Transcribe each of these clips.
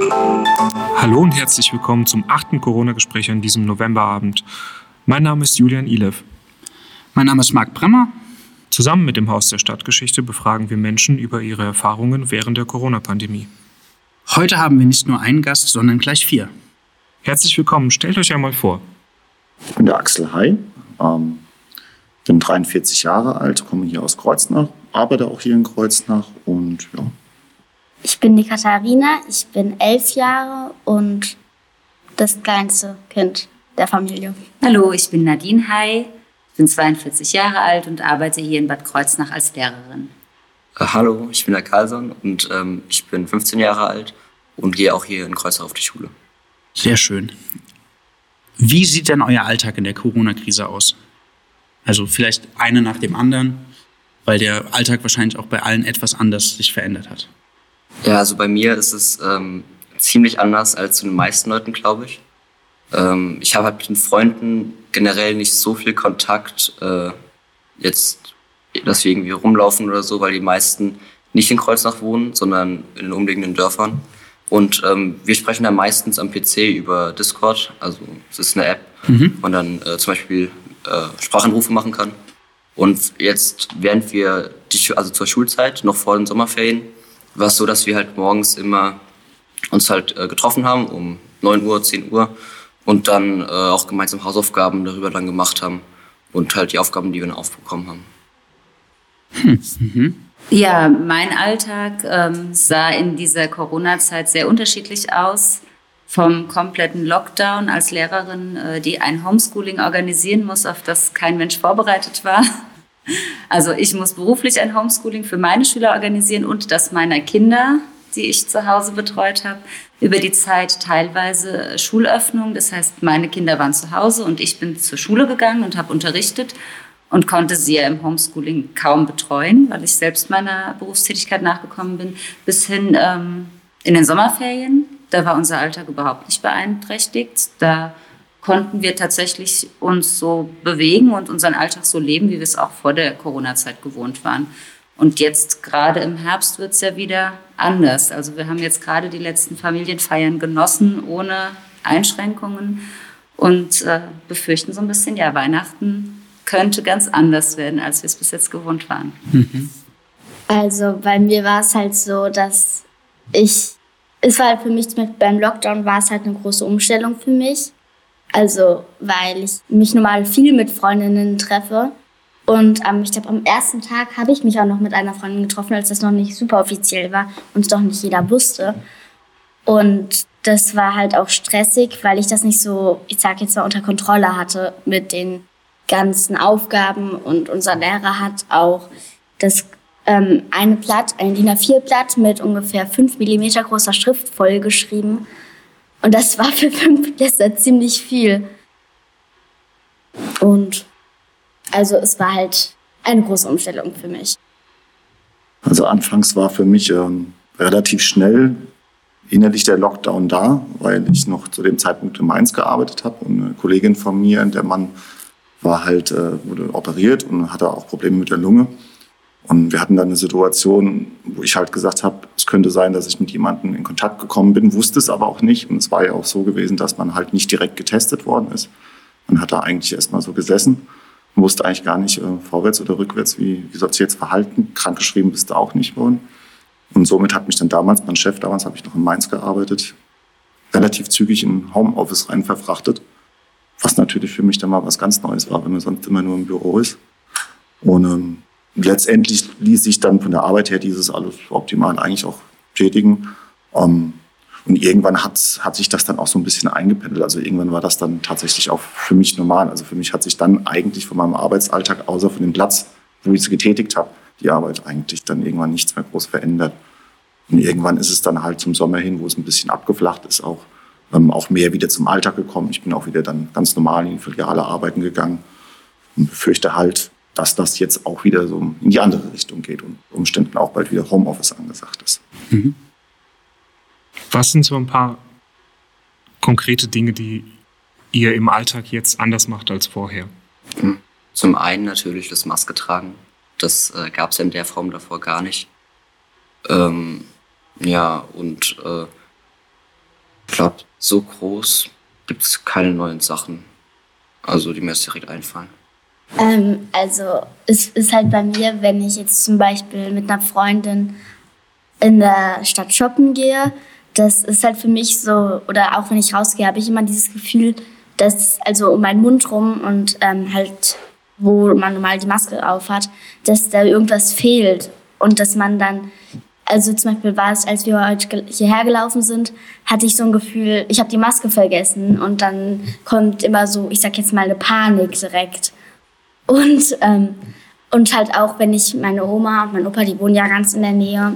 Hallo und herzlich willkommen zum achten Corona-Gespräch an diesem Novemberabend. Mein Name ist Julian Ilev. Mein Name ist Marc Bremmer. Zusammen mit dem Haus der Stadtgeschichte befragen wir Menschen über ihre Erfahrungen während der Corona-Pandemie. Heute haben wir nicht nur einen Gast, sondern gleich vier. Herzlich willkommen, stellt euch einmal vor. Ich bin der Axel Hay, ähm, bin 43 Jahre alt, komme hier aus Kreuznach, arbeite auch hier in Kreuznach und ja. Ich bin die Katharina, ich bin elf Jahre und das kleinste Kind der Familie. Hallo, ich bin Nadine Hay, bin 42 Jahre alt und arbeite hier in Bad Kreuznach als Lehrerin. Äh, hallo, ich bin der Carlson und ähm, ich bin 15 Jahre alt und gehe auch hier in Kreuznach auf die Schule. Sehr schön. Wie sieht denn euer Alltag in der Corona-Krise aus? Also vielleicht eine nach dem anderen, weil der Alltag wahrscheinlich auch bei allen etwas anders sich verändert hat. Ja, also bei mir ist es ähm, ziemlich anders als zu den meisten Leuten, glaube ich. Ähm, ich habe halt mit den Freunden generell nicht so viel Kontakt, äh, jetzt, dass wir irgendwie rumlaufen oder so, weil die meisten nicht in Kreuznach wohnen, sondern in den umliegenden Dörfern. Und ähm, wir sprechen dann meistens am PC über Discord, also es ist eine App, mhm. wo man dann äh, zum Beispiel äh, Sprachanrufe machen kann. Und jetzt, während wir, die, also zur Schulzeit, noch vor den Sommerferien, war es so, dass wir halt morgens immer uns halt äh, getroffen haben um 9 Uhr, 10 Uhr und dann äh, auch gemeinsam Hausaufgaben darüber dann gemacht haben und halt die Aufgaben, die wir dann aufbekommen haben. Hm. Mhm. Ja, mein Alltag ähm, sah in dieser Corona-Zeit sehr unterschiedlich aus. Vom kompletten Lockdown als Lehrerin, äh, die ein Homeschooling organisieren muss, auf das kein Mensch vorbereitet war. Also ich muss beruflich ein Homeschooling für meine Schüler organisieren und das meiner Kinder, die ich zu Hause betreut habe. Über die Zeit teilweise Schulöffnung. Das heißt, meine Kinder waren zu Hause und ich bin zur Schule gegangen und habe unterrichtet und konnte sie ja im Homeschooling kaum betreuen, weil ich selbst meiner Berufstätigkeit nachgekommen bin, bis hin ähm, in den Sommerferien. Da war unser Alltag überhaupt nicht beeinträchtigt. Da konnten wir tatsächlich uns so bewegen und unseren Alltag so leben, wie wir es auch vor der Corona-Zeit gewohnt waren. Und jetzt gerade im Herbst wird es ja wieder anders. Also wir haben jetzt gerade die letzten Familienfeiern genossen ohne Einschränkungen und äh, befürchten so ein bisschen, ja, Weihnachten könnte ganz anders werden, als wir es bis jetzt gewohnt waren. Mhm. Also bei mir war es halt so, dass ich, es war halt für mich, beim Lockdown war es halt eine große Umstellung für mich. Also weil ich mich normal viel mit Freundinnen treffe. Und ähm, ich glaube, am ersten Tag habe ich mich auch noch mit einer Freundin getroffen, als das noch nicht super offiziell war und es doch nicht jeder wusste. Und das war halt auch stressig, weil ich das nicht so, ich sage jetzt mal, unter Kontrolle hatte mit den ganzen Aufgaben und unser Lehrer hat auch das ähm, eine Blatt, ein DIN A4-Blatt mit ungefähr 5 mm großer Schrift vollgeschrieben. Und das war für fünf Fünftklässler ziemlich viel. Und also es war halt eine große Umstellung für mich. Also anfangs war für mich ähm, relativ schnell innerlich der Lockdown da, weil ich noch zu dem Zeitpunkt in Mainz gearbeitet habe und eine Kollegin von mir, der Mann war halt, äh, wurde operiert und hatte auch Probleme mit der Lunge. Und wir hatten dann eine Situation, wo ich halt gesagt habe, es könnte sein, dass ich mit jemandem in Kontakt gekommen bin, wusste es aber auch nicht. Und es war ja auch so gewesen, dass man halt nicht direkt getestet worden ist. Man hat da eigentlich erstmal so gesessen und wusste eigentlich gar nicht äh, vorwärts oder rückwärts, wie, wie soll sich jetzt verhalten. Krankgeschrieben bist du auch nicht worden. Und somit hat mich dann damals mein Chef, damals habe ich noch in Mainz gearbeitet, relativ zügig in Homeoffice rein verfrachtet. Was natürlich für mich dann mal was ganz Neues war, wenn man sonst immer nur im Büro ist. Und ähm, letztendlich ließ sich dann von der Arbeit her dieses alles optimal eigentlich auch tätigen. Ähm, und irgendwann hat, hat sich das dann auch so ein bisschen eingependelt. Also irgendwann war das dann tatsächlich auch für mich normal. Also für mich hat sich dann eigentlich von meinem Arbeitsalltag, außer von dem Platz, wo ich es getätigt habe, die Arbeit eigentlich dann irgendwann nichts mehr groß verändert. Und irgendwann ist es dann halt zum Sommer hin, wo es ein bisschen abgeflacht ist, auch, ähm, auch mehr wieder zum Alltag gekommen. Ich bin auch wieder dann ganz normal in Filiale arbeiten gegangen und befürchte halt, dass das jetzt auch wieder so in die andere Richtung geht und Umständen auch bald wieder Homeoffice angesagt ist. Mhm. Was sind so ein paar konkrete Dinge, die ihr im Alltag jetzt anders macht als vorher? Zum einen natürlich das Maske tragen. Das äh, gab es ja in der Form davor gar nicht. Ähm, ja, und äh, Ich glaube, so groß gibt es keine neuen Sachen. Also die mir jetzt direkt einfallen. Ähm, also es ist halt bei mir, wenn ich jetzt zum Beispiel mit einer Freundin in der Stadt shoppen gehe, das ist halt für mich so, oder auch wenn ich rausgehe, habe ich immer dieses Gefühl, dass also um meinen Mund rum und ähm, halt, wo man normal die Maske auf hat, dass da irgendwas fehlt und dass man dann, also zum Beispiel war es, als wir heute hierher gelaufen sind, hatte ich so ein Gefühl, ich habe die Maske vergessen und dann kommt immer so, ich sag jetzt mal eine Panik direkt. Und, ähm, und halt auch, wenn ich meine Oma und mein Opa, die wohnen ja ganz in der Nähe,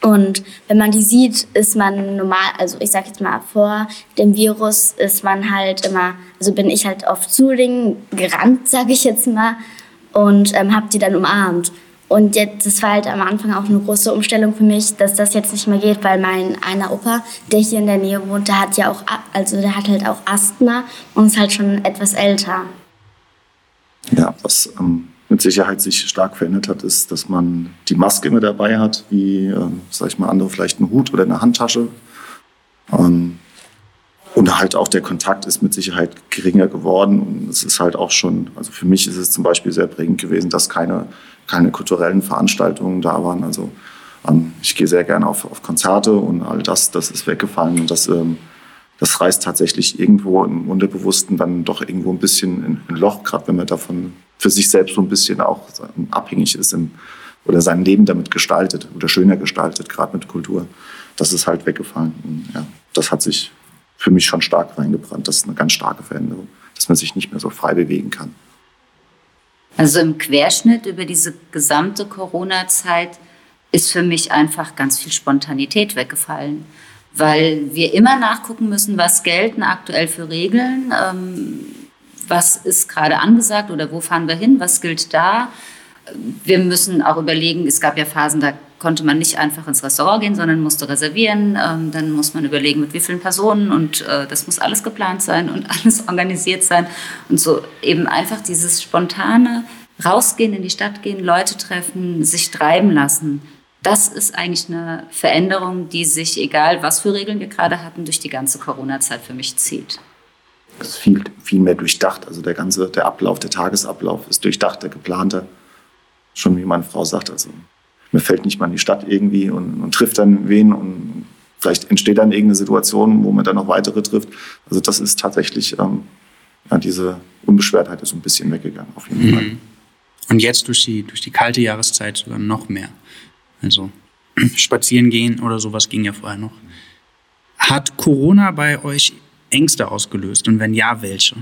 und wenn man die sieht, ist man normal, also ich sag jetzt mal vor dem Virus ist man halt immer, also bin ich halt oft zu denen gerannt, sag ich jetzt mal, und ähm, hab die dann umarmt. Und jetzt, das war halt am Anfang auch eine große Umstellung für mich, dass das jetzt nicht mehr geht, weil mein einer Opa, der hier in der Nähe wohnt, der hat ja auch, also der hat halt auch Asthma und ist halt schon etwas älter. Ja, was ähm, mit Sicherheit sich stark verändert hat, ist, dass man die Maske immer dabei hat, wie, äh, sag ich mal, andere vielleicht einen Hut oder eine Handtasche. Ähm, und halt auch der Kontakt ist mit Sicherheit geringer geworden. Und es ist halt auch schon, also für mich ist es zum Beispiel sehr prägend gewesen, dass keine, keine kulturellen Veranstaltungen da waren. Also ähm, ich gehe sehr gerne auf, auf Konzerte und all das, das ist weggefallen. Und das, ähm, das reißt tatsächlich irgendwo im Unterbewussten dann doch irgendwo ein bisschen in ein Loch, gerade wenn man davon für sich selbst so ein bisschen auch abhängig ist im, oder sein Leben damit gestaltet oder schöner gestaltet, gerade mit Kultur. Das ist halt weggefallen. Und ja, das hat sich für mich schon stark reingebrannt. Das ist eine ganz starke Veränderung, dass man sich nicht mehr so frei bewegen kann. Also im Querschnitt über diese gesamte Corona-Zeit ist für mich einfach ganz viel Spontanität weggefallen, weil wir immer nachgucken müssen, was gelten aktuell für Regeln. Ähm, was ist gerade angesagt oder wo fahren wir hin, was gilt da. Wir müssen auch überlegen, es gab ja Phasen, da konnte man nicht einfach ins Restaurant gehen, sondern musste reservieren. Ähm, dann muss man überlegen, mit wie vielen Personen und äh, das muss alles geplant sein und alles organisiert sein. Und so eben einfach dieses spontane Rausgehen, in die Stadt gehen, Leute treffen, sich treiben lassen. Das ist eigentlich eine Veränderung, die sich, egal was für Regeln wir gerade hatten, durch die ganze Corona-Zeit für mich zieht ist viel, viel mehr durchdacht. Also der ganze, der Ablauf, der Tagesablauf ist durchdachter, geplanter. Schon wie meine Frau sagt, also mir fällt nicht mal in die Stadt irgendwie und, und trifft dann wen und vielleicht entsteht dann irgendeine Situation, wo man dann noch weitere trifft. Also das ist tatsächlich, ähm, ja, diese Unbeschwertheit ist ein bisschen weggegangen, auf jeden mhm. Fall. Und jetzt durch die, durch die kalte Jahreszeit sogar noch mehr. Also spazieren gehen oder sowas ging ja vorher noch. Hat Corona bei euch Ängste ausgelöst? Und wenn ja, welche?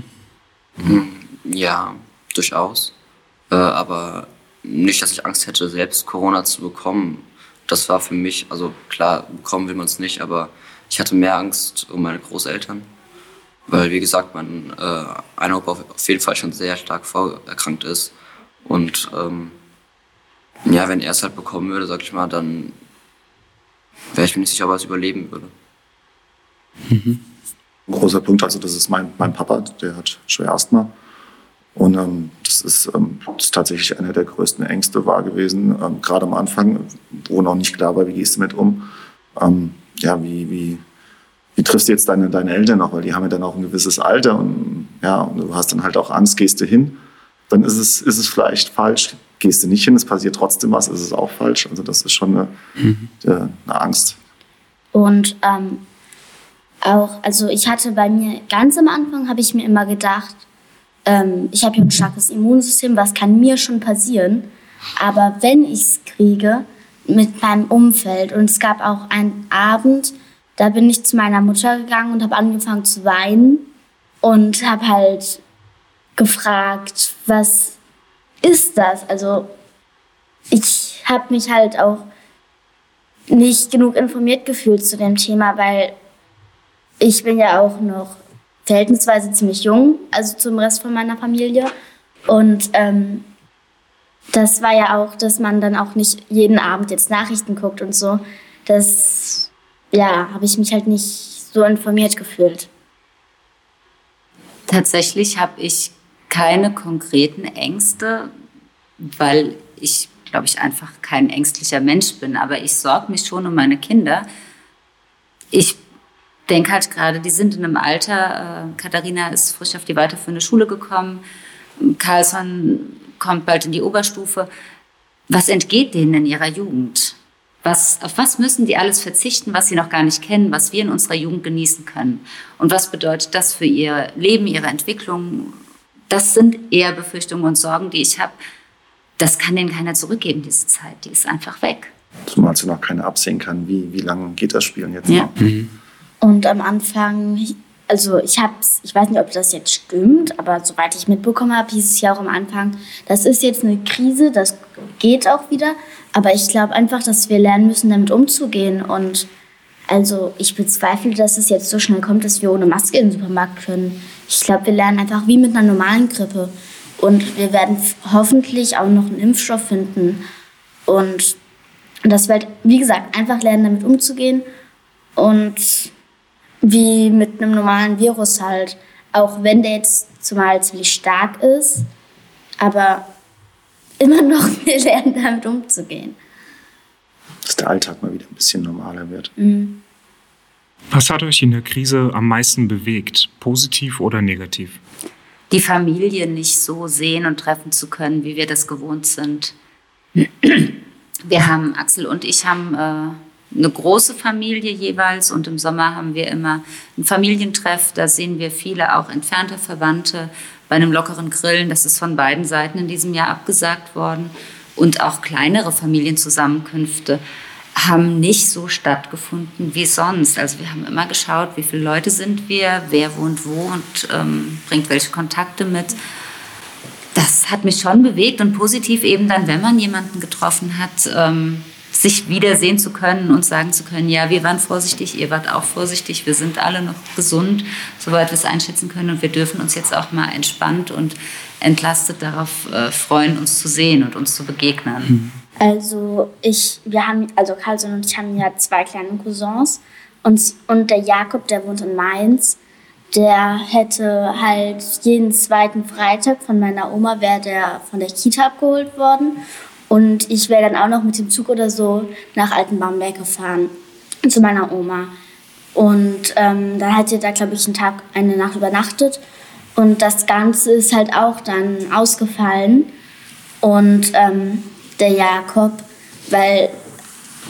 Hm, ja, durchaus. Äh, aber nicht, dass ich Angst hätte, selbst Corona zu bekommen. Das war für mich, also klar, bekommen will man es nicht, aber ich hatte mehr Angst um meine Großeltern. Weil, wie gesagt, mein äh, einer auf jeden Fall schon sehr stark vorerkrankt ist. Und ähm, ja, wenn er es halt bekommen würde, sag ich mal, dann wäre ich mir nicht sicher, ob er es überleben würde. Mhm großer Punkt. Also das ist mein, mein Papa, der hat schwer Asthma. Und ähm, das, ist, ähm, das ist tatsächlich einer der größten Ängste war gewesen, ähm, gerade am Anfang, wo noch nicht klar war, wie gehst du mit um. Ähm, ja, wie, wie, wie triffst du jetzt deine, deine Eltern noch, weil die haben ja dann auch ein gewisses Alter und ja, und du hast dann halt auch Angst, gehst du hin, dann ist es, ist es vielleicht falsch. Gehst du nicht hin, es passiert trotzdem was, ist es auch falsch. Also das ist schon eine, mhm. eine Angst. Und ähm, auch, also ich hatte bei mir ganz am Anfang, habe ich mir immer gedacht, ähm, ich habe ja ein starkes Immunsystem, was kann mir schon passieren? Aber wenn ich es kriege, mit meinem Umfeld. Und es gab auch einen Abend, da bin ich zu meiner Mutter gegangen und habe angefangen zu weinen und habe halt gefragt, was ist das? Also ich habe mich halt auch nicht genug informiert gefühlt zu dem Thema, weil ich bin ja auch noch verhältnisweise ziemlich jung, also zum Rest von meiner Familie. Und ähm, das war ja auch, dass man dann auch nicht jeden Abend jetzt Nachrichten guckt und so. Das, ja, habe ich mich halt nicht so informiert gefühlt. Tatsächlich habe ich keine konkreten Ängste, weil ich, glaube ich, einfach kein ängstlicher Mensch bin. Aber ich sorge mich schon um meine Kinder. Ich denke halt gerade, die sind in einem Alter, äh, Katharina ist frisch auf die weiterführende Schule gekommen, Carlson kommt bald in die Oberstufe. Was entgeht denen in ihrer Jugend? Was, auf was müssen die alles verzichten, was sie noch gar nicht kennen, was wir in unserer Jugend genießen können? Und was bedeutet das für ihr Leben, ihre Entwicklung? Das sind eher Befürchtungen und Sorgen, die ich habe. Das kann denen keiner zurückgeben, diese Zeit. Die ist einfach weg. Zumal sie noch keiner absehen kann, wie, wie lange geht das Spielen jetzt Ja. noch. Mhm. Und am Anfang, also ich hab's, ich weiß nicht, ob das jetzt stimmt, aber soweit ich mitbekommen habe, hieß es ja auch am Anfang, das ist jetzt eine Krise, das geht auch wieder. Aber ich glaube einfach, dass wir lernen müssen, damit umzugehen. Und also ich bezweifle, dass es jetzt so schnell kommt, dass wir ohne Maske in den Supermarkt können. Ich glaube, wir lernen einfach wie mit einer normalen Grippe. Und wir werden hoffentlich auch noch einen Impfstoff finden. Und das wird, wie gesagt, einfach lernen, damit umzugehen. Und wie mit einem normalen Virus halt. Auch wenn der jetzt zumal ziemlich stark ist, aber immer noch wir lernen damit umzugehen. Dass der Alltag mal wieder ein bisschen normaler wird. Was hat euch in der Krise am meisten bewegt? Positiv oder negativ? Die Familie nicht so sehen und treffen zu können, wie wir das gewohnt sind. Wir haben, Axel und ich haben äh, eine große Familie jeweils und im Sommer haben wir immer ein Familientreff. Da sehen wir viele auch entfernte Verwandte bei einem lockeren Grillen. Das ist von beiden Seiten in diesem Jahr abgesagt worden. Und auch kleinere Familienzusammenkünfte haben nicht so stattgefunden wie sonst. Also wir haben immer geschaut, wie viele Leute sind wir, wer wohnt wo und ähm, bringt welche Kontakte mit. Das hat mich schon bewegt und positiv eben dann, wenn man jemanden getroffen hat, ähm, sich wiedersehen zu können und sagen zu können, ja, wir waren vorsichtig, ihr wart auch vorsichtig, wir sind alle noch gesund, soweit wir es einschätzen können und wir dürfen uns jetzt auch mal entspannt und entlastet darauf äh, freuen, uns zu sehen und uns zu begegnen. Also ich, wir haben, also Carlson und ich haben ja zwei kleine Cousins und, und der Jakob, der wohnt in Mainz, der hätte halt jeden zweiten Freitag von meiner Oma, wäre der von der Kita abgeholt worden und ich wäre dann auch noch mit dem Zug oder so nach Altenbamberg gefahren zu meiner Oma. Und ähm, dann hat er da, glaube ich, einen Tag, eine Nacht übernachtet. Und das Ganze ist halt auch dann ausgefallen. Und ähm, der Jakob, weil,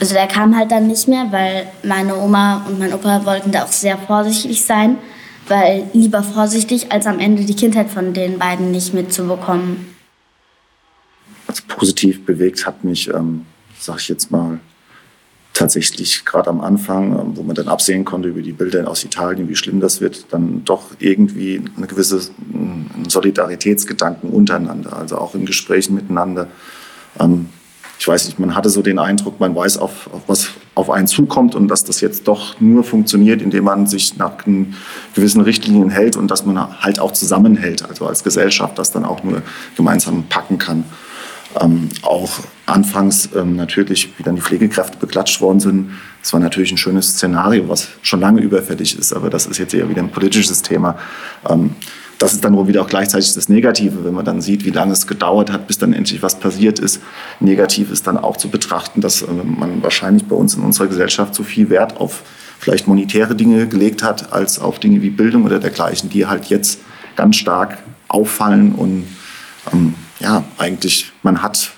also der kam halt dann nicht mehr, weil meine Oma und mein Opa wollten da auch sehr vorsichtig sein, weil lieber vorsichtig, als am Ende die Kindheit von den beiden nicht mitzubekommen. Also positiv bewegt hat mich, ähm, sag ich jetzt mal, tatsächlich gerade am Anfang, ähm, wo man dann absehen konnte über die Bilder aus Italien, wie schlimm das wird, dann doch irgendwie eine gewisse ein Solidaritätsgedanken untereinander, also auch in Gesprächen miteinander. Ähm, ich weiß nicht, man hatte so den Eindruck, man weiß, auf, auf was auf einen zukommt und dass das jetzt doch nur funktioniert, indem man sich nach gewissen Richtlinien hält und dass man halt auch zusammenhält, also als Gesellschaft das dann auch nur gemeinsam packen kann. Ähm, auch anfangs ähm, natürlich, wie dann die Pflegekräfte beklatscht worden sind, das war natürlich ein schönes Szenario, was schon lange überfällig ist, aber das ist jetzt eher wieder ein politisches Thema. Ähm, das ist dann wohl wieder auch gleichzeitig das Negative, wenn man dann sieht, wie lange es gedauert hat, bis dann endlich was passiert ist. Negativ ist dann auch zu betrachten, dass äh, man wahrscheinlich bei uns in unserer Gesellschaft so viel Wert auf vielleicht monetäre Dinge gelegt hat, als auf Dinge wie Bildung oder dergleichen, die halt jetzt ganz stark auffallen und ähm, ja, eigentlich, man hat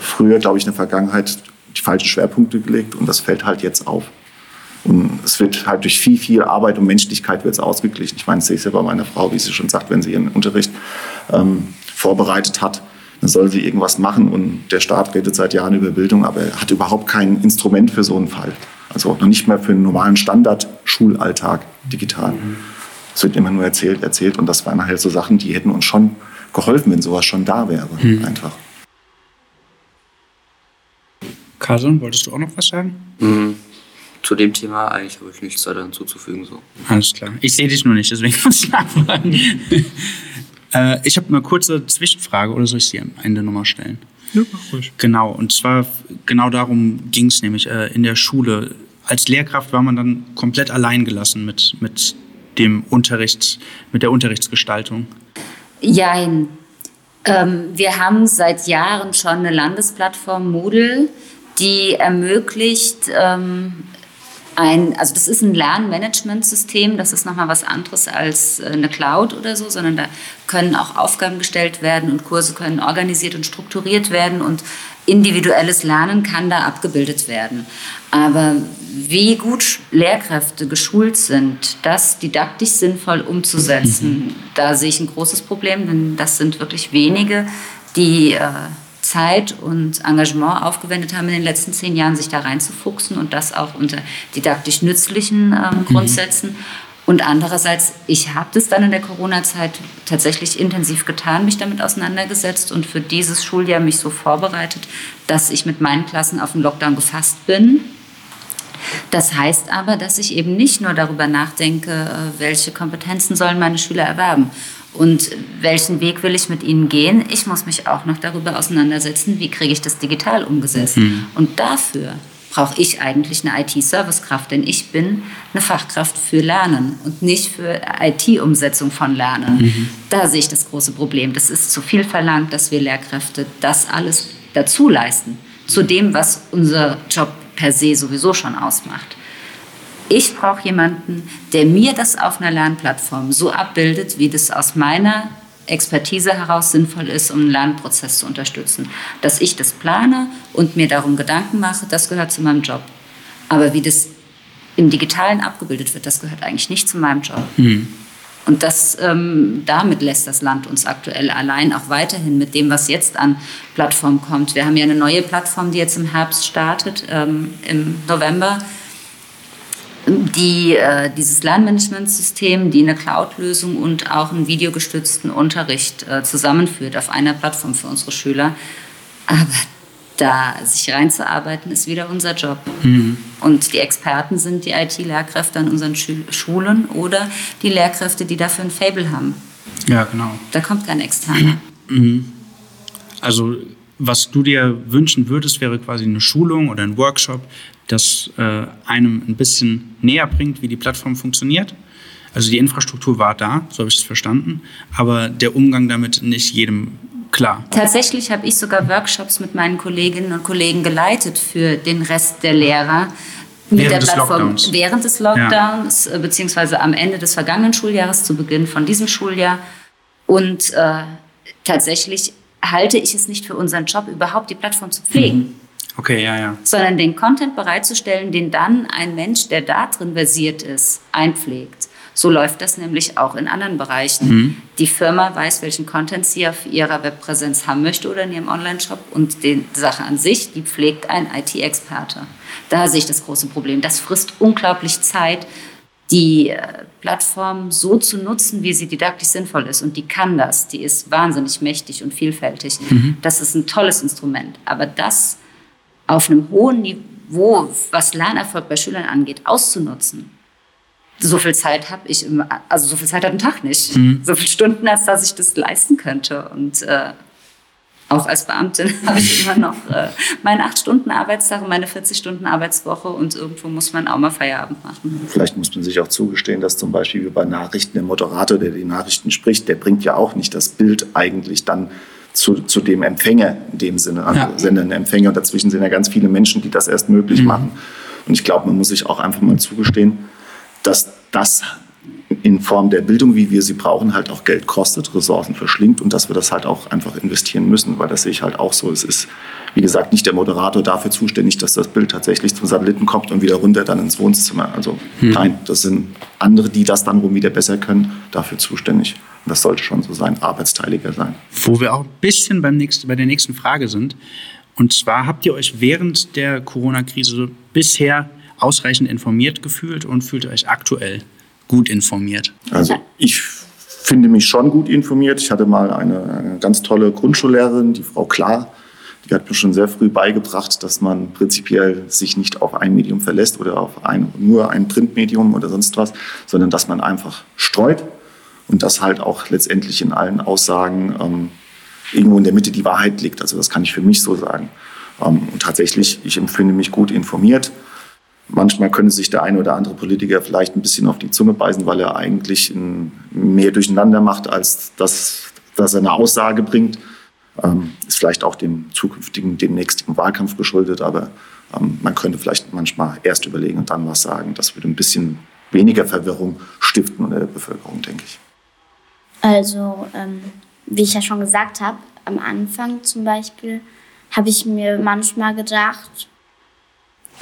früher, glaube ich, in der Vergangenheit die falschen Schwerpunkte gelegt und das fällt halt jetzt auf. Und es wird halt durch viel, viel Arbeit und Menschlichkeit wird es ausgeglichen. Ich meine, ich sehe es ja bei meiner Frau, wie sie schon sagt, wenn sie ihren Unterricht ähm, vorbereitet hat, dann soll sie irgendwas machen und der Staat redet seit Jahren über Bildung, aber er hat überhaupt kein Instrument für so einen Fall. Also noch nicht mehr für einen normalen Standard-Schulalltag digital. Es wird immer nur erzählt, erzählt und das waren halt so Sachen, die hätten uns schon geholfen, wenn sowas schon da wäre. Einfach. Carson, wolltest du auch noch was sagen? Mhm. Zu dem Thema eigentlich habe ich nichts weiter hinzuzufügen. So. Alles klar. Ich sehe dich nur nicht, deswegen muss ich nachfragen. äh, ich habe eine kurze Zwischenfrage oder soll ich sie am Ende nochmal stellen? Ja, mach ruhig. Genau, und zwar genau darum ging es nämlich äh, in der Schule. Als Lehrkraft war man dann komplett allein gelassen mit, mit dem Unterricht, mit der Unterrichtsgestaltung. Jein. Ähm, wir haben seit Jahren schon eine Landesplattform Moodle, die ermöglicht, ähm, ein, also das ist ein Lernmanagementsystem, das ist nochmal was anderes als äh, eine Cloud oder so, sondern da können auch Aufgaben gestellt werden und Kurse können organisiert und strukturiert werden und individuelles Lernen kann da abgebildet werden. Aber wie gut Lehrkräfte geschult sind, das didaktisch sinnvoll umzusetzen, mhm. da sehe ich ein großes Problem, denn das sind wirklich wenige, die äh, Zeit und Engagement aufgewendet haben in den letzten zehn Jahren, sich da reinzufuchsen und das auch unter didaktisch nützlichen ähm, mhm. Grundsätzen. Und andererseits, ich habe das dann in der Corona-Zeit tatsächlich intensiv getan, mich damit auseinandergesetzt und für dieses Schuljahr mich so vorbereitet, dass ich mit meinen Klassen auf den Lockdown gefasst bin. Das heißt aber, dass ich eben nicht nur darüber nachdenke, äh, welche Kompetenzen sollen meine Schüler erwerben und welchen Weg will ich mit ihnen gehen. Ich muss mich auch noch darüber auseinandersetzen, wie kriege ich das digital umgesetzt. Mhm. Und dafür brauche ich eigentlich eine IT-Servicekraft, denn ich bin eine Fachkraft für Lernen und nicht für IT-Umsetzung von Lernen. Mhm. Da sehe ich das große Problem. Das ist zu viel verlangt, dass wir Lehrkräfte das alles dazu leisten, zu dem, was unser Job per se sowieso schon ausmacht. Ich brauche jemanden, der mir das auf einer Lernplattform so abbildet, wie das aus meiner Expertise heraus sinnvoll ist, um einen Lernprozess zu unterstützen. Dass ich das plane und mir darum Gedanken mache, das gehört zu meinem Job. Aber wie das im Digitalen abgebildet wird, das gehört eigentlich nicht zu meinem Job. Mhm. Und das, ähm, damit lässt das Land uns aktuell allein, auch weiterhin mit dem, was jetzt an Plattformen kommt. Wir haben ja eine neue Plattform, die jetzt im Herbst startet, ähm, im November die, äh, dieses Lernmanagementsystem, die eine Cloud-Lösung und auch einen videogestützten Unterricht äh, zusammenführt auf einer Plattform für unsere Schüler. Aber da sich reinzuarbeiten, ist wieder unser Job. Mhm. Und die Experten sind die IT-Lehrkräfte an unseren Schulen oder die Lehrkräfte, die dafür ein Fable haben. Ja, genau. Da kommt kein externer. Mhm. Also was du dir wünschen würdest, wäre quasi eine Schulung oder ein Workshop, das äh, einem ein bisschen näher bringt, wie die Plattform funktioniert. Also die Infrastruktur war da, so habe ich es verstanden, aber der Umgang damit nicht jedem klar. Tatsächlich habe ich sogar Workshops mit meinen Kolleginnen und Kollegen geleitet für den Rest der Lehrer. Mit während der Plattform während des Lockdowns, ja. Äh, beziehungsweise am Ende des vergangenen Schuljahres, zu Beginn von diesem Schuljahr. Und äh, tatsächlich halte ich es nicht für unseren Job, überhaupt die Plattform zu pflegen. Mhm. Okay, ja, ja. Sondern den Content bereitzustellen, den dann ein Mensch, der da drin versiert ist, einpflegt. So läuft das nämlich auch in anderen Bereichen. Mhm. Die Firma weiß, welchen Content sie auf ihrer Webpräsenz haben möchte oder in ihrem Online-Shop und die Sache an sich, die pflegt ein IT-Experte. Da sehe ich das große Problem. Das frisst unglaublich Zeit, die äh, Plattform so zu nutzen, wie sie didaktisch sinnvoll ist. Und die kann das. Die ist wahnsinnig mächtig und vielfältig. Mhm. Das ist ein tolles Instrument. Aber das auf einem hohen Niveau, was Lernerfolg bei Schülern angeht, auszunutzen, so viel Zeit habe ich, im, also so viel Zeit hat ein Tag nicht. Mhm. So viele Stunden, als dass ich das leisten könnte. Und äh, auch als Beamtin habe ich immer noch äh, meine 8-Stunden-Arbeitstag und meine 40-Stunden-Arbeitswoche und irgendwo muss man auch mal Feierabend machen. Vielleicht muss man sich auch zugestehen, dass zum Beispiel wie bei Nachrichten der Moderator, der die Nachrichten spricht, der bringt ja auch nicht das Bild eigentlich dann zu, zu dem Empfänger in dem Sinne, also ja. Sender und Empfänger. Und dazwischen sind ja ganz viele Menschen, die das erst möglich mhm. machen. Und ich glaube, man muss sich auch einfach mal zugestehen, dass das in Form der Bildung, wie wir sie brauchen, halt auch Geld kostet, Ressourcen verschlingt und dass wir das halt auch einfach investieren müssen, weil das sehe ich halt auch so. Es ist, wie gesagt, nicht der Moderator dafür zuständig, dass das Bild tatsächlich zum Satelliten kommt und wieder runter dann ins Wohnzimmer. Also hm. nein, das sind andere, die das dann rum wieder besser können, dafür zuständig. Das sollte schon so sein, arbeitsteiliger sein. Wo wir auch ein bisschen beim nächsten, bei der nächsten Frage sind. Und zwar habt ihr euch während der Corona-Krise bisher ausreichend informiert gefühlt und fühlt euch aktuell gut informiert? Also ich finde mich schon gut informiert. Ich hatte mal eine, eine ganz tolle Grundschullehrerin, die Frau Klar. Die hat mir schon sehr früh beigebracht, dass man prinzipiell sich nicht auf ein Medium verlässt oder auf ein, nur ein Printmedium oder sonst was, sondern dass man einfach streut und dass halt auch letztendlich in allen Aussagen ähm, irgendwo in der Mitte die Wahrheit liegt. Also das kann ich für mich so sagen. Ähm, und tatsächlich, ich empfinde mich gut informiert. Manchmal könnte sich der eine oder andere Politiker vielleicht ein bisschen auf die Zunge beißen, weil er eigentlich mehr durcheinander macht, als dass, dass er eine Aussage bringt. Ähm, ist vielleicht auch dem zukünftigen, dem nächsten Wahlkampf geschuldet, aber ähm, man könnte vielleicht manchmal erst überlegen und dann was sagen. Das würde ein bisschen weniger Verwirrung stiften unter der Bevölkerung, denke ich. Also, ähm, wie ich ja schon gesagt habe, am Anfang zum Beispiel, habe ich mir manchmal gedacht,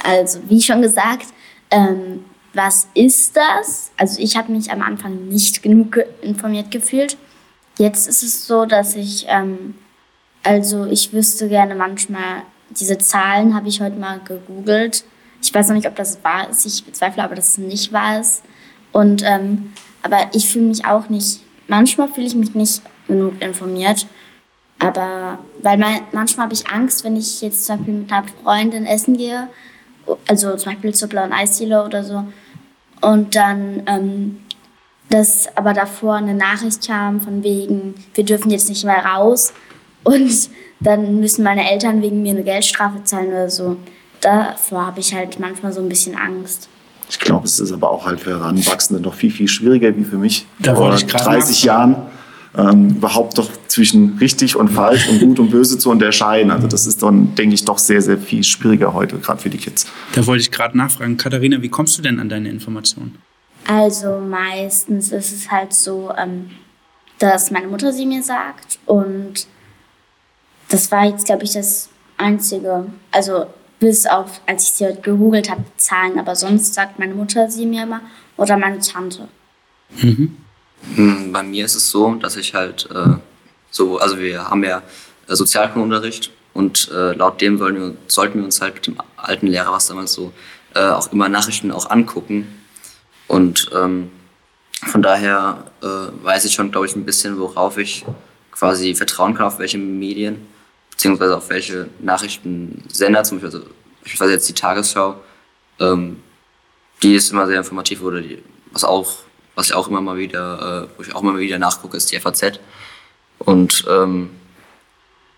also wie schon gesagt, ähm, was ist das? Also ich habe mich am Anfang nicht genug informiert gefühlt. Jetzt ist es so, dass ich, ähm, also ich wüsste gerne manchmal, diese Zahlen habe ich heute mal gegoogelt. Ich weiß noch nicht, ob das wahr ist. Ich bezweifle aber, dass es nicht wahr ist. Und, ähm, aber ich fühle mich auch nicht, manchmal fühle ich mich nicht genug informiert. Aber, weil mein, manchmal habe ich Angst, wenn ich jetzt zum Beispiel mit einer Freundin essen gehe, also zum Beispiel zur blauen Eisdiele oder so, und dann, ähm, dass aber davor eine Nachricht kam von wegen, wir dürfen jetzt nicht mehr raus und dann müssen meine Eltern wegen mir eine Geldstrafe zahlen oder so. Davor habe ich halt manchmal so ein bisschen Angst. Ich glaube, es ist aber auch halt für Heranwachsende noch viel, viel schwieriger wie für mich da vor 30 Jahren ähm, überhaupt doch zwischen richtig und falsch und gut und böse zu unterscheiden. Also das ist dann, denke ich, doch sehr, sehr viel schwieriger heute, gerade für die Kids. Da wollte ich gerade nachfragen. Katharina, wie kommst du denn an deine Informationen? Also meistens ist es halt so, ähm, dass meine Mutter sie mir sagt und das war jetzt, glaube ich, das Einzige. Also bis auf, als ich sie heute gegoogelt habe, Zahlen, aber sonst sagt meine Mutter sie mir immer oder meine Tante. Mhm. Hm, bei mir ist es so, dass ich halt äh, so, also wir haben ja äh, Sozialkundenunterricht und äh, laut dem wir, sollten wir uns halt mit dem alten Lehrer, was damals so, äh, auch immer Nachrichten auch angucken. Und ähm, von daher äh, weiß ich schon, glaube ich, ein bisschen, worauf ich quasi vertrauen kann, auf welche Medien, beziehungsweise auf welche Nachrichtensender, zum Beispiel, also, beispielsweise jetzt die Tagesschau, ähm, die ist immer sehr informativ oder die, was auch was ich auch immer mal wieder, äh, wo ich auch immer mal wieder nachgucke, ist die FAZ. Und ähm,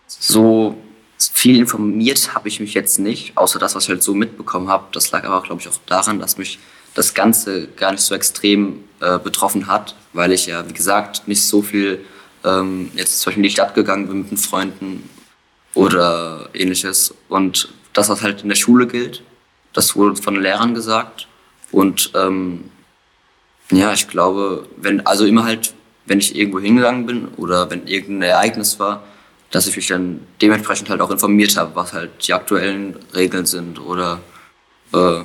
so viel informiert habe ich mich jetzt nicht, außer das, was ich halt so mitbekommen habe. Das lag aber, glaube ich, auch daran, dass mich das Ganze gar nicht so extrem äh, betroffen hat, weil ich ja, wie gesagt, nicht so viel ähm, jetzt zum Beispiel in die Stadt gegangen bin mit den Freunden oder ähnliches. Und das, was halt in der Schule gilt, das wurde von den Lehrern gesagt. Und ähm, ja, ich glaube, wenn, also immer halt, wenn ich irgendwo hingegangen bin oder wenn irgendein Ereignis war, dass ich mich dann dementsprechend halt auch informiert habe, was halt die aktuellen Regeln sind oder äh,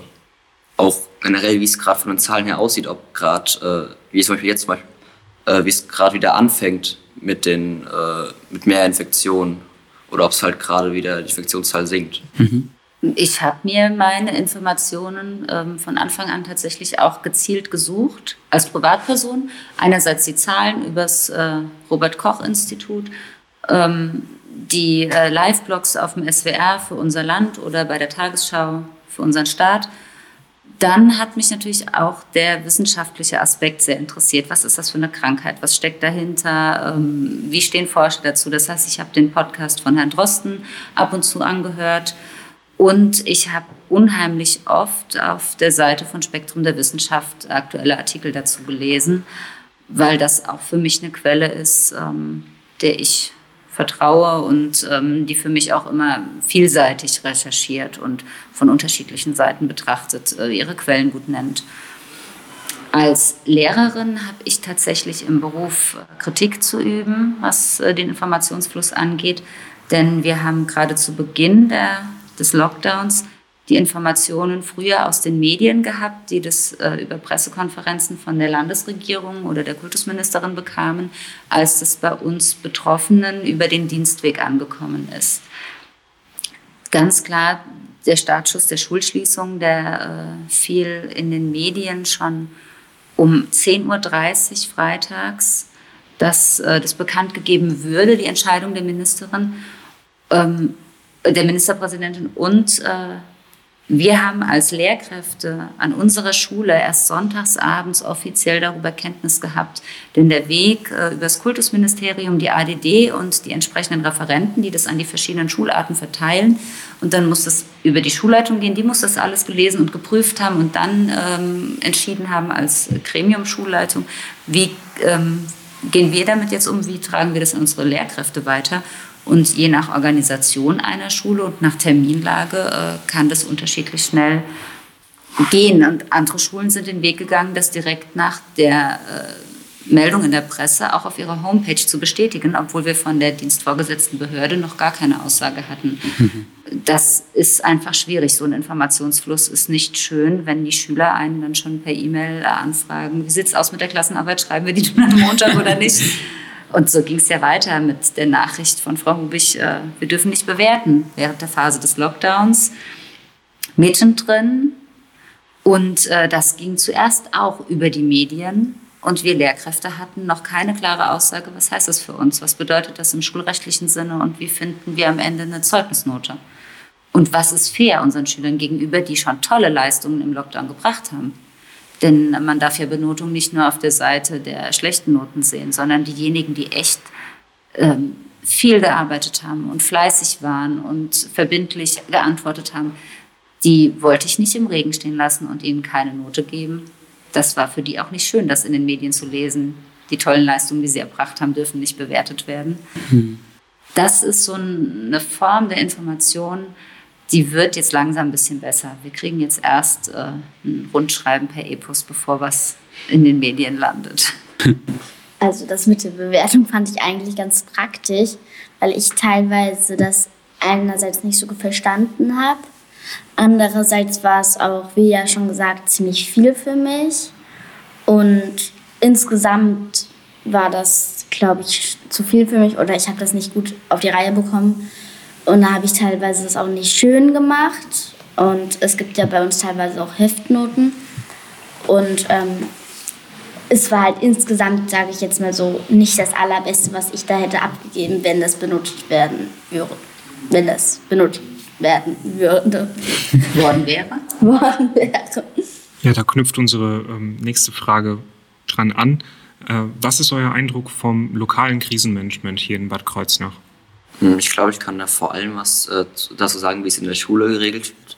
auch generell, wie es gerade von den Zahlen her aussieht, ob gerade, äh, wie es zum Beispiel jetzt zum äh, wie es gerade wieder anfängt mit den äh, mit mehr Infektionen oder ob es halt gerade wieder die Infektionszahl sinkt. Mhm. Ich habe mir meine Informationen ähm, von Anfang an tatsächlich auch gezielt gesucht als Privatperson. Einerseits die Zahlen übers äh, Robert Koch Institut, ähm, die äh, Live-Blogs auf dem SWR für unser Land oder bei der Tagesschau für unseren Staat. Dann hat mich natürlich auch der wissenschaftliche Aspekt sehr interessiert. Was ist das für eine Krankheit? Was steckt dahinter? Ähm, wie stehen Forscher dazu? Das heißt, ich habe den Podcast von Herrn Drosten ab und zu angehört und ich habe unheimlich oft auf der Seite von Spektrum der Wissenschaft aktuelle Artikel dazu gelesen, weil das auch für mich eine Quelle ist, ähm, der ich vertraue und ähm, die für mich auch immer vielseitig recherchiert und von unterschiedlichen Seiten betrachtet, äh, ihre Quellen gut nennt. Als Lehrerin habe ich tatsächlich im Beruf äh, Kritik zu üben, was äh, den Informationsfluss angeht, denn wir haben gerade zu Beginn der des Lockdowns die Informationen früher aus den Medien gehabt, die das äh, über Pressekonferenzen von der Landesregierung oder der Kultusministerin bekamen, als das bei uns Betroffenen über den Dienstweg angekommen ist. Ganz klar, der Startschuss der Schulschließung, der äh, fiel in den Medien schon um 10.30 Uhr freitags, dass äh, das bekannt gegeben würde, die Entscheidung der Ministerin. Ähm, der Ministerpräsidentin und äh, wir haben als Lehrkräfte an unserer Schule erst sonntagsabends offiziell darüber Kenntnis gehabt, denn der Weg äh, über das Kultusministerium, die ADD und die entsprechenden Referenten, die das an die verschiedenen Schularten verteilen, und dann muss es über die Schulleitung gehen, die muss das alles gelesen und geprüft haben und dann ähm, entschieden haben als Gremium-Schulleitung, wie ähm, gehen wir damit jetzt um, wie tragen wir das an unsere Lehrkräfte weiter. Und je nach Organisation einer Schule und nach Terminlage äh, kann das unterschiedlich schnell gehen. Und andere Schulen sind den Weg gegangen, das direkt nach der äh, Meldung in der Presse auch auf ihrer Homepage zu bestätigen, obwohl wir von der dienstvorgesetzten Behörde noch gar keine Aussage hatten. Das ist einfach schwierig. So ein Informationsfluss ist nicht schön, wenn die Schüler einen dann schon per E-Mail anfragen, wie sieht es aus mit der Klassenarbeit, schreiben wir die dann am Montag oder nicht? Und so ging es ja weiter mit der Nachricht von Frau Hubich, äh, wir dürfen nicht bewerten während der Phase des Lockdowns. Mittendrin. Und äh, das ging zuerst auch über die Medien. Und wir Lehrkräfte hatten noch keine klare Aussage, was heißt das für uns? Was bedeutet das im schulrechtlichen Sinne? Und wie finden wir am Ende eine Zeugnisnote? Und was ist fair unseren Schülern gegenüber, die schon tolle Leistungen im Lockdown gebracht haben? Denn man darf ja Benotung nicht nur auf der Seite der schlechten Noten sehen, sondern diejenigen, die echt ähm, viel gearbeitet haben und fleißig waren und verbindlich geantwortet haben, die wollte ich nicht im Regen stehen lassen und ihnen keine Note geben. Das war für die auch nicht schön, das in den Medien zu lesen. Die tollen Leistungen, die sie erbracht haben, dürfen nicht bewertet werden. Mhm. Das ist so eine Form der Information, die wird jetzt langsam ein bisschen besser. Wir kriegen jetzt erst äh, ein Rundschreiben per E-Post, bevor was in den Medien landet. Also das mit der Bewertung fand ich eigentlich ganz praktisch, weil ich teilweise das einerseits nicht so gut verstanden habe. Andererseits war es auch, wie ja schon gesagt, ziemlich viel für mich. Und insgesamt war das, glaube ich, zu viel für mich oder ich habe das nicht gut auf die Reihe bekommen. Und da habe ich teilweise das auch nicht schön gemacht. Und es gibt ja bei uns teilweise auch Heftnoten. Und ähm, es war halt insgesamt, sage ich jetzt mal so, nicht das Allerbeste, was ich da hätte abgegeben, wenn das benutzt werden würde. Wenn das benutzt werden würde. Worden wäre? Worden wäre. Ja, da knüpft unsere ähm, nächste Frage dran an. Äh, was ist euer Eindruck vom lokalen Krisenmanagement hier in Bad Kreuznach? Hm, ich glaube, ich kann da vor allem was äh, dazu sagen, wie es in der Schule geregelt wird.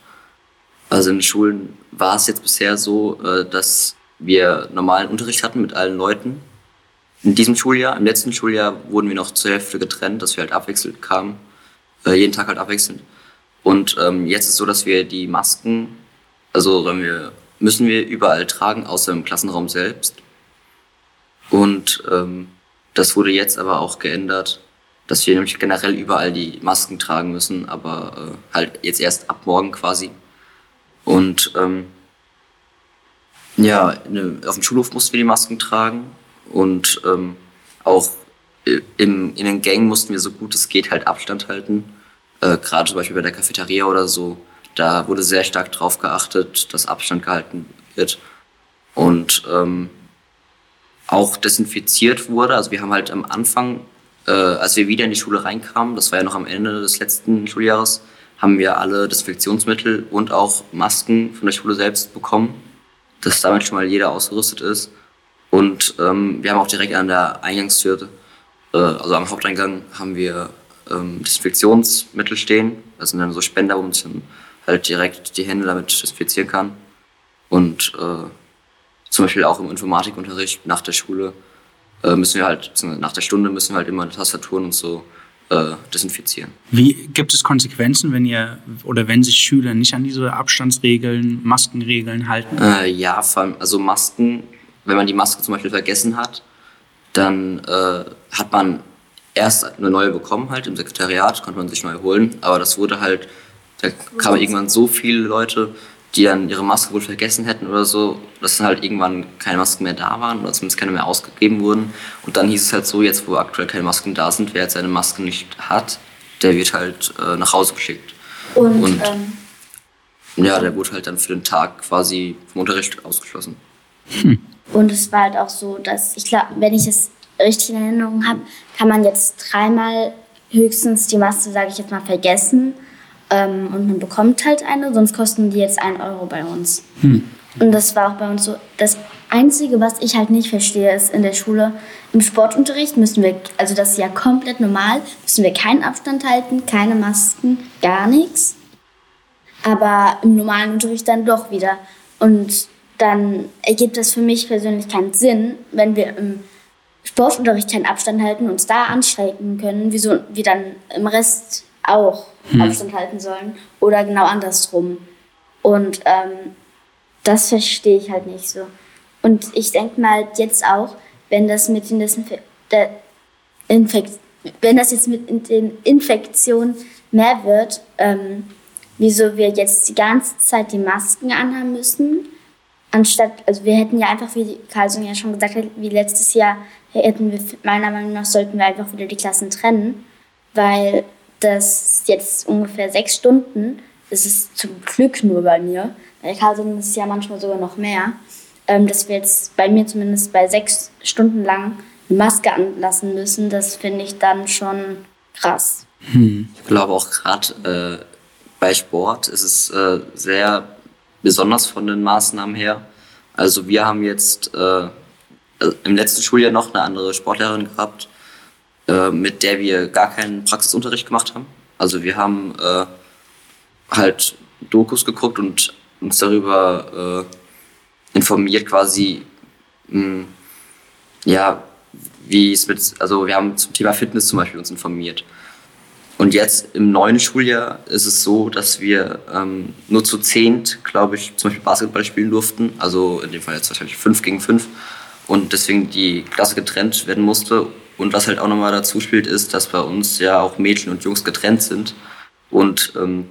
Also in den Schulen war es jetzt bisher so, äh, dass wir normalen Unterricht hatten mit allen Leuten. In diesem Schuljahr, im letzten Schuljahr wurden wir noch zur Hälfte getrennt, dass wir halt abwechselnd kamen, äh, jeden Tag halt abwechselnd. Und ähm, jetzt ist es so, dass wir die Masken, also wir, müssen wir überall tragen, außer im Klassenraum selbst. Und ähm, das wurde jetzt aber auch geändert, dass wir nämlich generell überall die Masken tragen müssen, aber äh, halt jetzt erst ab morgen quasi. Und ähm, ja, ne, auf dem Schulhof mussten wir die Masken tragen und ähm, auch im, in den Gängen mussten wir so gut es geht halt Abstand halten. Äh, Gerade zum Beispiel bei der Cafeteria oder so, da wurde sehr stark drauf geachtet, dass Abstand gehalten wird. Und ähm, auch desinfiziert wurde. Also wir haben halt am Anfang äh, als wir wieder in die Schule reinkamen, das war ja noch am Ende des letzten Schuljahres, haben wir alle Desinfektionsmittel und auch Masken von der Schule selbst bekommen, dass damit schon mal jeder ausgerüstet ist. Und ähm, wir haben auch direkt an der Eingangstür, äh, also am Haupteingang, haben wir ähm, Desinfektionsmittel stehen. Das sind dann so Spender, wo man sich dann halt direkt die Hände damit desinfizieren kann. Und äh, zum Beispiel auch im Informatikunterricht nach der Schule äh, müssen wir halt, nach der Stunde müssen wir halt immer Tastaturen und so äh, desinfizieren. Wie gibt es Konsequenzen, wenn ihr oder wenn sich Schüler nicht an diese Abstandsregeln, Maskenregeln halten? Äh, ja, vor allem, also Masken, wenn man die Maske zum Beispiel vergessen hat, dann äh, hat man erst eine neue bekommen halt im Sekretariat, konnte man sich neu holen, aber das wurde halt, da kamen irgendwann so viele Leute, die dann ihre Maske wohl vergessen hätten oder so, dass dann halt irgendwann keine Masken mehr da waren oder zumindest keine mehr ausgegeben wurden. Und dann hieß es halt so, jetzt wo aktuell keine Masken da sind, wer jetzt seine Maske nicht hat, der wird halt äh, nach Hause geschickt. Und, Und ähm, ja, der wurde halt dann für den Tag quasi vom Unterricht ausgeschlossen. Hm. Und es war halt auch so, dass ich glaube, wenn ich es richtig in Erinnerung habe, kann man jetzt dreimal höchstens die Maske, sage ich jetzt mal, vergessen ähm, und man bekommt halt eine, sonst kosten die jetzt einen Euro bei uns. Hm. Und das war auch bei uns so. Das Einzige, was ich halt nicht verstehe, ist in der Schule, im Sportunterricht müssen wir, also das ist ja komplett normal, müssen wir keinen Abstand halten, keine Masken, gar nichts. Aber im normalen Unterricht dann doch wieder. Und dann ergibt das für mich persönlich keinen Sinn, wenn wir im Sportunterricht keinen Abstand halten, uns da anstrengen können, wieso wir dann im Rest auch hm. Abstand halten sollen oder genau andersrum. Und ähm, das verstehe ich halt nicht so. Und ich denke mal jetzt auch, wenn das mit den Desinfe der Infekt wenn das jetzt mit den Infektionen mehr wird, ähm, wieso wir jetzt die ganze Zeit die Masken anhaben müssen, anstatt, also wir hätten ja einfach, wie Carlson ja schon gesagt hat, wie letztes Jahr, hätten wir, meiner Meinung nach, sollten wir einfach wieder die Klassen trennen, weil das jetzt ungefähr sechs Stunden, das ist zum Glück nur bei mir, bei Carlson ist es ja manchmal sogar noch mehr, ähm, dass wir jetzt bei mir zumindest bei sechs Stunden lang eine Maske anlassen müssen, das finde ich dann schon krass. Hm. Ich glaube auch gerade äh, bei Sport ist es äh, sehr besonders von den Maßnahmen her. Also wir haben jetzt äh, im letzten Schuljahr noch eine andere Sportlehrerin gehabt, äh, mit der wir gar keinen Praxisunterricht gemacht haben. Also wir haben äh, halt Dokus geguckt und uns darüber äh, informiert quasi, mh, hm, ja, wie es mit, also wir haben zum Thema Fitness zum Beispiel uns informiert. Und jetzt im neuen Schuljahr ist es so, dass wir ähm, nur zu zehnt, glaube ich, zum Beispiel Basketball spielen durften. Also in dem Fall jetzt wahrscheinlich fünf gegen fünf. Und deswegen die Klasse getrennt werden musste. Und was halt auch nochmal dazu spielt, ist, dass bei uns ja auch Mädchen und Jungs getrennt sind. Und ähm,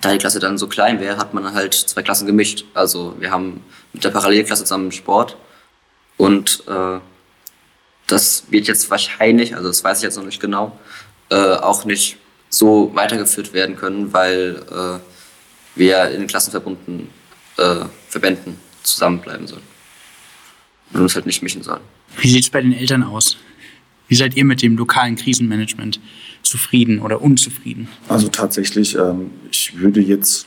da die Klasse dann so klein wäre, hat man halt zwei Klassen gemischt. Also wir haben mit der Parallelklasse zusammen Sport. Und äh, das wird jetzt wahrscheinlich, also das weiß ich jetzt noch nicht genau, äh, auch nicht so weitergeführt werden können, weil äh, wir in den Klassenverbunden äh, Verbänden zusammenbleiben sollen und uns halt nicht mischen sollen. Wie sieht es bei den Eltern aus? Wie seid ihr mit dem lokalen Krisenmanagement zufrieden oder unzufrieden? Also tatsächlich, ähm, ich würde jetzt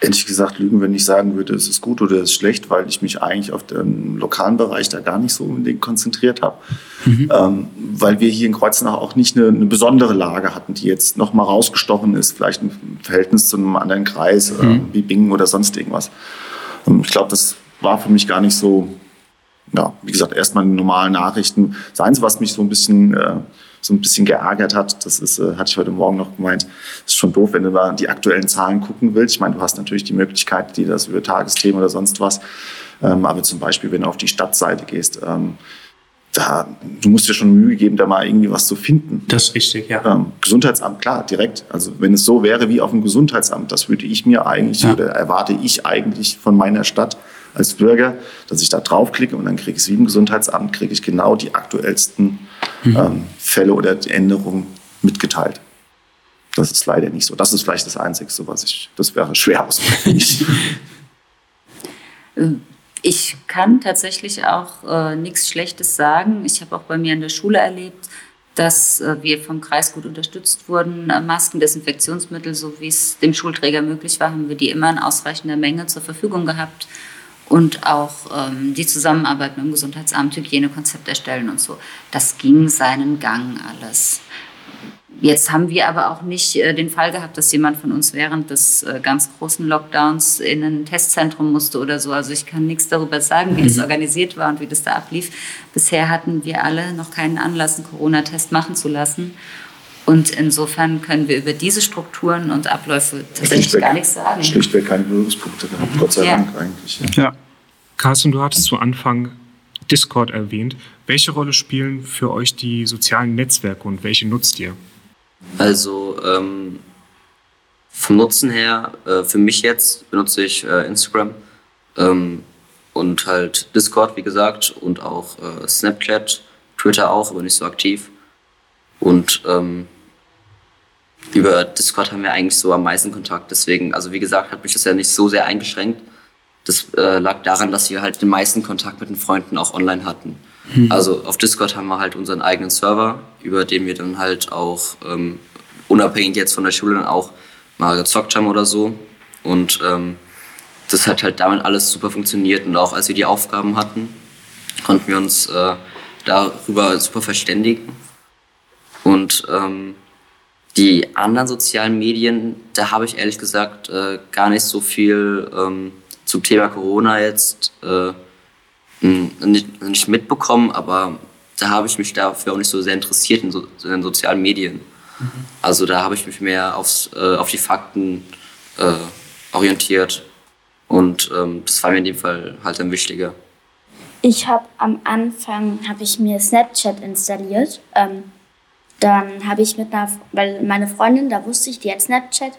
ehrlich gesagt lügen, wenn ich sagen würde, es ist gut oder es ist schlecht, weil ich mich eigentlich auf den lokalen Bereich da gar nicht so unbedingt konzentriert habe. Mhm. Ähm, weil wir hier in Kreuznach auch nicht eine, eine besondere Lage hatten, die jetzt nochmal rausgestochen ist, vielleicht im Verhältnis zu einem anderen Kreis, mhm. äh, wie Bingen oder sonst irgendwas. Ähm, ich glaube, das war für mich gar nicht so, ja, wie gesagt, erstmal normale Nachrichten. Das Einzige, was mich so ein bisschen äh, so ein bisschen geärgert hat. Das ist, äh, hatte ich heute Morgen noch gemeint. Ist schon doof, wenn du da die aktuellen Zahlen gucken willst. Ich meine, du hast natürlich die Möglichkeit, die das über Tagesthemen oder sonst was. Ähm, aber zum Beispiel, wenn du auf die Stadtseite gehst, ähm, da, du musst dir schon Mühe geben, da mal irgendwie was zu finden. Das ist richtig, ja. Ähm, Gesundheitsamt, klar, direkt. Also wenn es so wäre wie auf dem Gesundheitsamt, das würde ich mir eigentlich ja. oder erwarte ich eigentlich von meiner Stadt als Bürger, dass ich da draufklicke und dann kriege ich es wie im Gesundheitsamt, kriege ich genau die aktuellsten mhm. ähm, Fälle oder Änderungen mitgeteilt. Das ist leider nicht so. Das ist vielleicht das Einzige, was ich, das wäre schwer auswendig. Ich kann tatsächlich auch äh, nichts Schlechtes sagen. Ich habe auch bei mir in der Schule erlebt, dass äh, wir vom Kreis gut unterstützt wurden. Äh, Masken, Desinfektionsmittel, so wie es dem Schulträger möglich war, haben wir die immer in ausreichender Menge zur Verfügung gehabt und auch ähm, die Zusammenarbeit mit dem Gesundheitsamt, Hygienekonzept erstellen und so. Das ging seinen Gang alles. Jetzt haben wir aber auch nicht äh, den Fall gehabt, dass jemand von uns während des äh, ganz großen Lockdowns in ein Testzentrum musste oder so. Also ich kann nichts darüber sagen, wie mhm. das organisiert war und wie das da ablief. Bisher hatten wir alle noch keinen Anlass, einen Corona-Test machen zu lassen. Und insofern können wir über diese Strukturen und Abläufe tatsächlich Schlichtweg, gar nichts sagen. Schlichtweg keine Berührungspunkte gehabt, Gott sei ja. Dank eigentlich. Ja. ja. Carsten, du hattest zu Anfang Discord erwähnt. Welche Rolle spielen für euch die sozialen Netzwerke und welche nutzt ihr? Also ähm, vom Nutzen her, äh, für mich jetzt benutze ich äh, Instagram ähm, und halt Discord, wie gesagt, und auch äh, Snapchat, Twitter auch, aber nicht so aktiv. Und ähm, über Discord haben wir eigentlich so am meisten Kontakt. Deswegen, also wie gesagt, hat mich das ja nicht so sehr eingeschränkt. Das äh, lag daran, dass wir halt den meisten Kontakt mit den Freunden auch online hatten. Mhm. Also auf Discord haben wir halt unseren eigenen Server, über den wir dann halt auch ähm, unabhängig jetzt von der Schule dann auch mal gezockt haben oder so. Und ähm, das hat halt damit alles super funktioniert. Und auch als wir die Aufgaben hatten, konnten wir uns äh, darüber super verständigen. Und ähm, die anderen sozialen Medien, da habe ich ehrlich gesagt äh, gar nicht so viel ähm, zum Thema Corona jetzt äh, nicht, nicht, mitbekommen, aber da habe ich mich dafür auch nicht so sehr interessiert in, so, in den sozialen Medien. Mhm. Also da habe ich mich mehr aufs, äh, auf die Fakten äh, orientiert. Und ähm, das war mir in dem Fall halt dann wichtiger. Ich habe am Anfang habe ich mir Snapchat installiert. Ähm, dann habe ich mit einer, weil meine Freundin, da wusste ich, die hat Snapchat.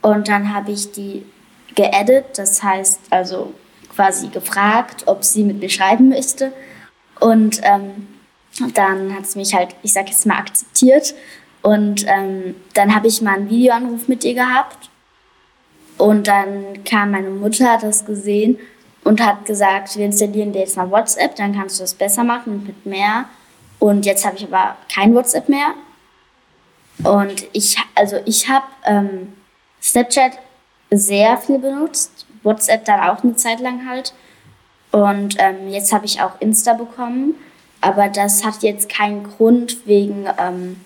Und dann habe ich die geaddet, das heißt also quasi gefragt, ob sie mit mir schreiben möchte. Und ähm, dann hat sie mich halt, ich sag jetzt mal, akzeptiert. Und ähm, dann habe ich mal einen Videoanruf mit ihr gehabt. Und dann kam meine Mutter, hat das gesehen und hat gesagt, wir installieren dir jetzt mal WhatsApp, dann kannst du das besser machen und mit mehr. Und jetzt habe ich aber kein WhatsApp mehr. Und ich, also ich habe ähm, Snapchat sehr viel benutzt, WhatsApp dann auch eine Zeit lang halt. Und ähm, jetzt habe ich auch Insta bekommen, aber das hat jetzt keinen Grund wegen ähm,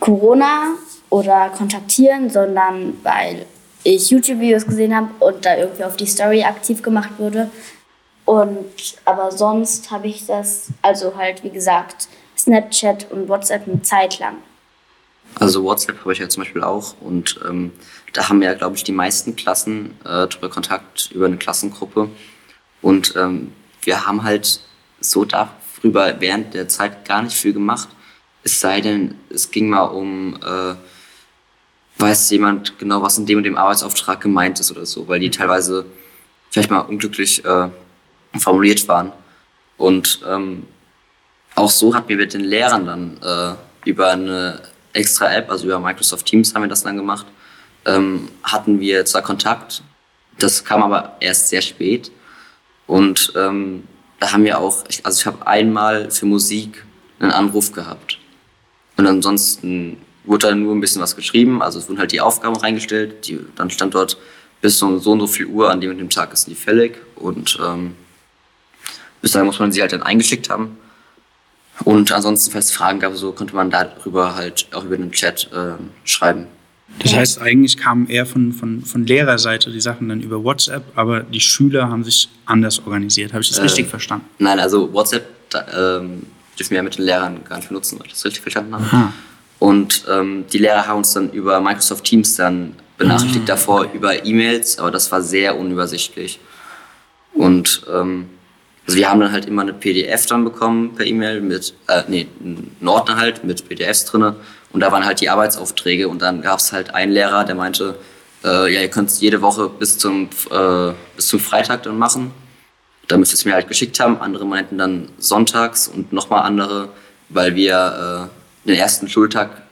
Corona oder Kontaktieren, sondern weil ich YouTube-Videos gesehen habe und da irgendwie auf die Story aktiv gemacht wurde. Und aber sonst habe ich das, also halt wie gesagt, Snapchat und WhatsApp eine Zeit lang. Also WhatsApp habe ich ja zum Beispiel auch und ähm, da haben ja, glaube ich, die meisten Klassen äh, darüber Kontakt über eine Klassengruppe. Und ähm, wir haben halt so darüber während der Zeit gar nicht viel gemacht. Es sei denn, es ging mal um äh, weiß jemand genau, was in dem und dem Arbeitsauftrag gemeint ist oder so, weil die teilweise vielleicht mal unglücklich äh, formuliert waren. Und ähm, auch so hatten wir mit den Lehrern dann äh, über eine extra App, also über Microsoft Teams haben wir das dann gemacht, ähm, hatten wir zwar Kontakt, das kam aber erst sehr spät. Und ähm, da haben wir auch, also ich habe einmal für Musik einen Anruf gehabt. Und ansonsten wurde dann nur ein bisschen was geschrieben. Also es wurden halt die Aufgaben reingestellt. Die, dann stand dort bis so, so und so viel Uhr an dem und dem Tag ist die fällig. Und ähm, bis dahin muss man sie halt dann eingeschickt haben. Und ansonsten, falls es Fragen gab, so konnte man darüber halt auch über den Chat äh, schreiben. Das heißt, eigentlich kamen eher von, von, von Lehrerseite die Sachen dann über WhatsApp, aber die Schüler haben sich anders organisiert. Habe ich das äh, richtig verstanden? Nein, also WhatsApp da, ähm, dürfen wir ja mit den Lehrern gar nicht benutzen, weil ich das richtig verstanden habe. Aha. Und ähm, die Lehrer haben uns dann über Microsoft Teams dann benachrichtigt ah. davor über E-Mails, aber das war sehr unübersichtlich. Und ähm, also wir haben dann halt immer eine PDF dann bekommen per E-Mail mit, äh, nee, einen Ordner halt mit PDFs drinne und da waren halt die Arbeitsaufträge und dann gab es halt einen Lehrer, der meinte, äh, ja, ihr könnt es jede Woche bis zum, äh, bis zum Freitag dann machen. Da müsst ihr es mir halt geschickt haben. Andere meinten dann sonntags und nochmal andere, weil wir äh, den ersten Schultag,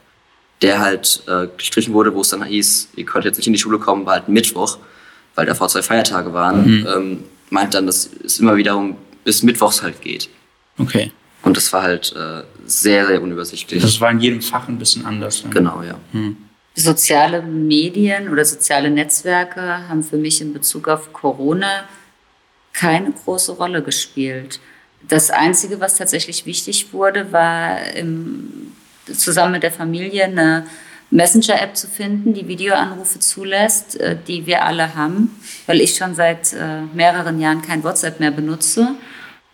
der halt äh, gestrichen wurde, wo es dann hieß, ihr könnt jetzt nicht in die Schule kommen, war halt Mittwoch, weil davor zwei Feiertage waren, mhm. ähm, meint dann, dass es immer wiederum bis Mittwochs halt geht. Okay. Und das war halt äh, sehr, sehr unübersichtlich. Das war in jedem Fach ein bisschen anders. Ne? Genau, ja. Hm. Soziale Medien oder soziale Netzwerke haben für mich in Bezug auf Corona keine große Rolle gespielt. Das Einzige, was tatsächlich wichtig wurde, war im zusammen mit der Familie eine Messenger-App zu finden, die Videoanrufe zulässt, äh, die wir alle haben, weil ich schon seit äh, mehreren Jahren kein WhatsApp mehr benutze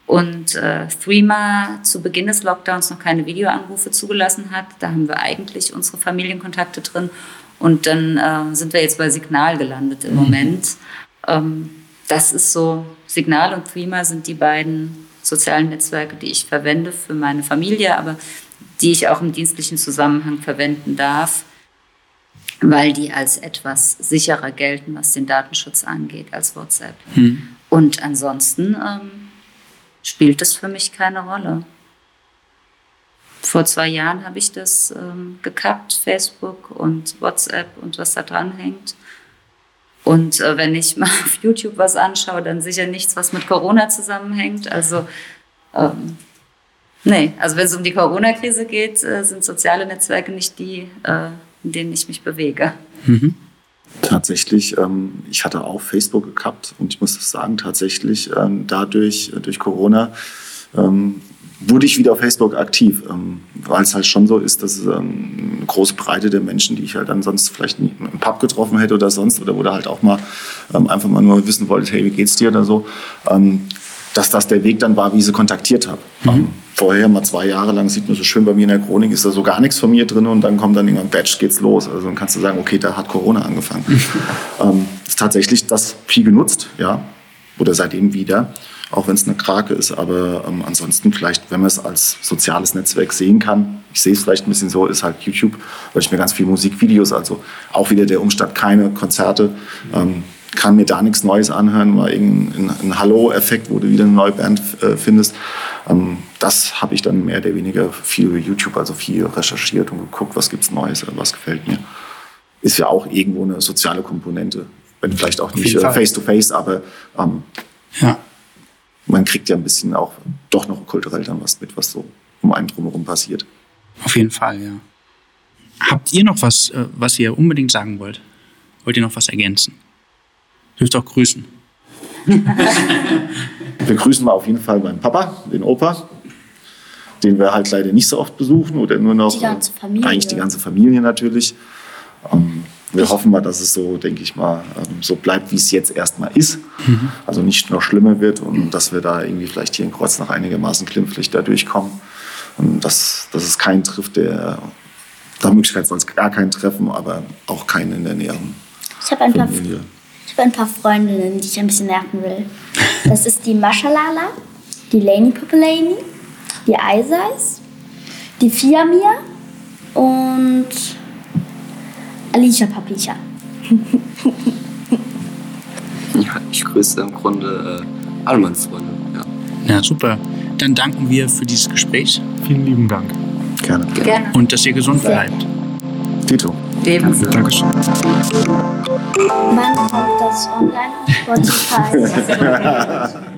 und äh, Threema zu Beginn des Lockdowns noch keine Videoanrufe zugelassen hat. Da haben wir eigentlich unsere Familienkontakte drin und dann äh, sind wir jetzt bei Signal gelandet im mhm. Moment. Ähm, das ist so, Signal und Threema sind die beiden sozialen Netzwerke, die ich verwende für meine Familie, aber die ich auch im dienstlichen Zusammenhang verwenden darf, weil die als etwas sicherer gelten, was den Datenschutz angeht, als WhatsApp. Hm. Und ansonsten ähm, spielt das für mich keine Rolle. Vor zwei Jahren habe ich das ähm, gekappt, Facebook und WhatsApp und was da dran hängt. Und äh, wenn ich mal auf YouTube was anschaue, dann sicher nichts, was mit Corona zusammenhängt. Also ähm, Nee, also wenn es um die Corona-Krise geht, äh, sind soziale Netzwerke nicht die, äh, in denen ich mich bewege. Mhm. Tatsächlich, ähm, ich hatte auch Facebook gekappt und ich muss sagen, tatsächlich ähm, dadurch, äh, durch Corona, ähm, wurde ich wieder auf Facebook aktiv, ähm, weil es halt schon so ist, dass ähm, eine große Breite der Menschen, die ich halt dann sonst vielleicht nie im Pub getroffen hätte oder sonst, oder wo du halt auch mal ähm, einfach mal nur wissen wolltest, hey, wie geht's dir oder so, dass das der Weg dann war, wie ich sie kontaktiert habe. Mhm. vorher mal zwei Jahre lang, sieht man so schön bei mir in der Chronik, ist da so gar nichts von mir drin und dann kommt dann irgendwann Batch, geht's los. Also dann kannst du sagen, okay, da hat Corona angefangen. ähm, ist tatsächlich das viel genutzt, ja, oder seitdem wieder, auch wenn es eine Krake ist. Aber ähm, ansonsten vielleicht, wenn man es als soziales Netzwerk sehen kann, ich sehe es vielleicht ein bisschen so, ist halt YouTube, weil ich mir ganz viel Musikvideos, also auch wieder der Umstand, keine Konzerte. Ähm, kann mir da nichts Neues anhören, mal irgendein Hallo-Effekt, wo du wieder eine neue Band äh, findest. Ähm, das habe ich dann mehr oder weniger viel YouTube, also viel recherchiert und geguckt, was gibt es Neues, was gefällt mir. Ist ja auch irgendwo eine soziale Komponente. Wenn vielleicht auch nicht face-to-face, -face, aber ähm, ja. man kriegt ja ein bisschen auch doch noch kulturell dann was mit, was so um einen drumherum passiert. Auf jeden Fall, ja. Habt ihr noch was, äh, was ihr unbedingt sagen wollt? Wollt ihr noch was ergänzen? Dürft auch grüßen. wir grüßen mal auf jeden Fall meinen Papa, den Opa, den wir halt leider nicht so oft besuchen oder nur noch. Die ganze Familie. Eigentlich die ganze Familie natürlich. Ähm, wir ich hoffen mal, dass es so, denke ich mal, ähm, so bleibt, wie es jetzt erstmal ist. Mhm. Also nicht noch schlimmer wird und dass wir da irgendwie vielleicht hier in Kreuznach einigermaßen glimpflich da durchkommen. Und dass, dass es keinen trifft, der, nach Möglichkeit soll es gar keinen treffen, aber auch keinen in der näheren ich habe ein paar Familie habe ein paar Freundinnen, die ich ein bisschen nerven will. Das ist die Mashalala, die Laney Popolani, die Eisais, die Fiamia und Alicia Papicha. ja, ich grüße im Grunde äh, alle meine Freunde. Ja. ja, super. Dann danken wir für dieses Gespräch. Vielen lieben Dank. Gerne. Gerne. Und dass ihr gesund bleibt. Tito. Ebenso. Dankeschön. Wann kommt das online auf Spotify?